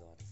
dort